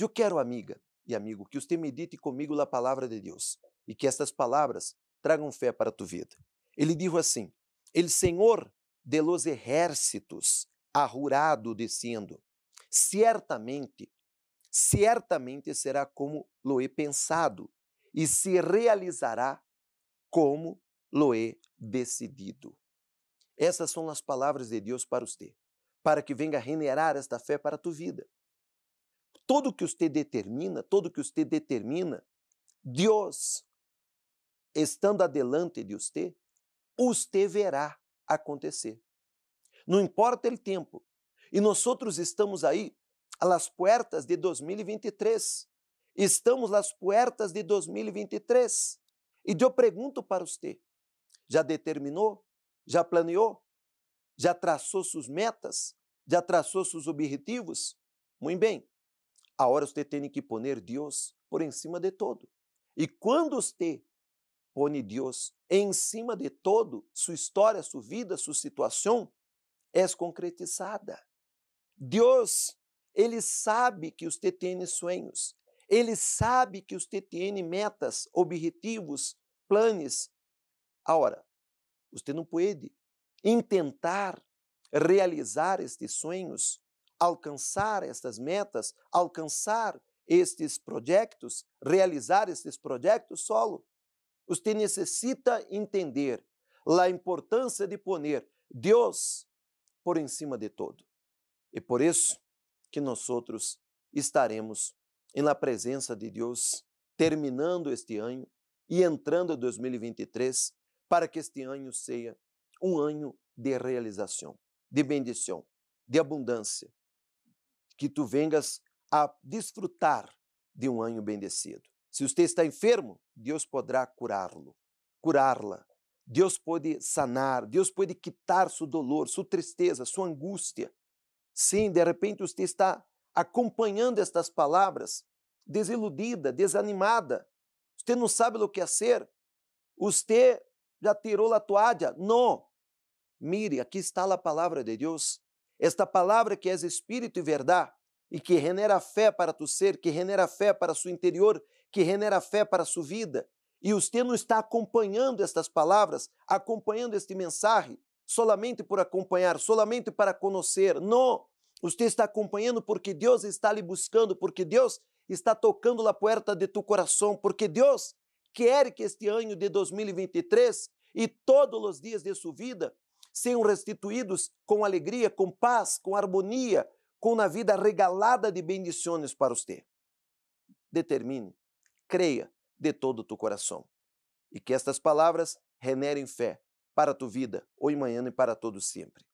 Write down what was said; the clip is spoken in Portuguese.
Eu quero, amiga e amigo, que você medite comigo a palavra de Deus e que estas palavras tragam fé para a tua vida. Ele disse assim: El Senhor de los ejércitos ha jurado dizendo: certamente, certamente será como lo he pensado e se realizará como lo he decidido. Essas são as palavras de Deus para você, para que venga generar esta fé para a tua vida. Tudo que você determina, tudo que você determina, Deus, estando adelante de você, você verá acontecer. Não importa o tempo. E nós outros estamos aí a las puertas de 2023. Estamos nas puertas de 2023. E eu pergunto para você: já determinou? Já planeou? Já traçou suas metas? Já traçou seus objetivos? Muito bem. Agora você tem que pôr Deus por em cima de todo. E quando você põe Deus em cima de todo, sua história, sua vida, sua situação é concretizada. Deus, Ele sabe que você tem sonhos. Ele sabe que você tem metas, objetivos, planos. Agora, você não pode intentar realizar estes sonhos, alcançar estas metas, alcançar estes projetos, realizar estes projetos solo. Você necessita entender a importância de poner Deus por em cima de todo. E por isso que nós outros estaremos na presença de Deus, terminando este ano e entrando em 2023, para que este ano seja um ano de realização, de bendição, de abundância, que tu vengas a desfrutar de um ano bendecido. Se você está enfermo, Deus poderá curá-lo, curá-la. Deus pode sanar, Deus pode quitar seu dolor, sua tristeza, sua angústia. Sim, de repente você está acompanhando estas palavras, desiludida, desanimada. Você não sabe o que fazer. Você já tirou a toalha? Não. Mire, aqui está a palavra de Deus. Esta palavra que é espírito e verdade e que genera fé para tu ser, que genera fé para seu interior, que genera fé para sua vida. E você não está acompanhando estas palavras, acompanhando este mensagem, solamente por acompanhar, solamente para conhecer. Não! Você está acompanhando porque Deus está lhe buscando, porque Deus está tocando a porta de tu coração, porque Deus quer que este ano de 2023 e todos os dias de sua vida sejam restituídos com alegria, com paz, com harmonia, com uma vida regalada de bendições para você. Determine, creia de todo o teu coração e que estas palavras generem fé para a tua vida, hoje, amanhã e para todos sempre.